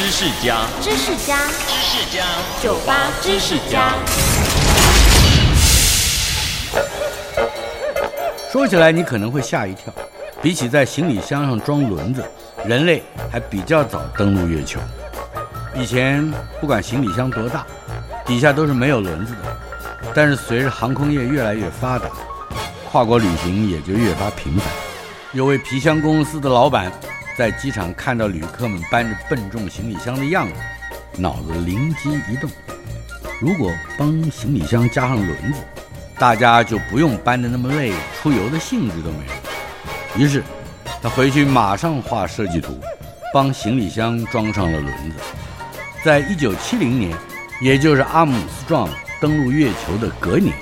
知识家，知识家，知识家，酒吧知识家。说起来，你可能会吓一跳。比起在行李箱上装轮子，人类还比较早登陆月球。以前不管行李箱多大，底下都是没有轮子的。但是随着航空业越来越发达，跨国旅行也就越发频繁。有位皮箱公司的老板在机场看到旅客们搬着笨重行李箱的样子，脑子灵机一动：如果帮行李箱加上轮子，大家就不用搬得那么累，出游的兴致都没了。于是，他回去马上画设计图，帮行李箱装上了轮子。在一九七零年，也就是阿姆斯壮登陆月球的隔年，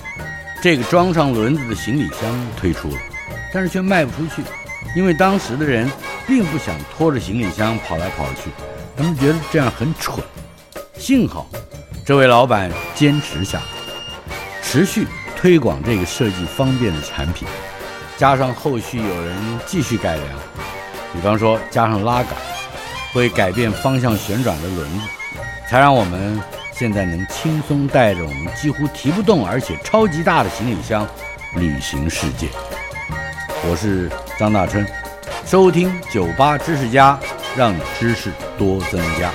这个装上轮子的行李箱推出了，但是却卖不出去，因为当时的人并不想拖着行李箱跑来跑去，他们觉得这样很蠢。幸好，这位老板坚持下来，持续推广这个设计方便的产品。加上后续有人继续改良，比方说加上拉杆，会改变方向旋转的轮子，才让我们现在能轻松带着我们几乎提不动而且超级大的行李箱旅行世界。我是张大春，收听酒吧知识家，让你知识多增加。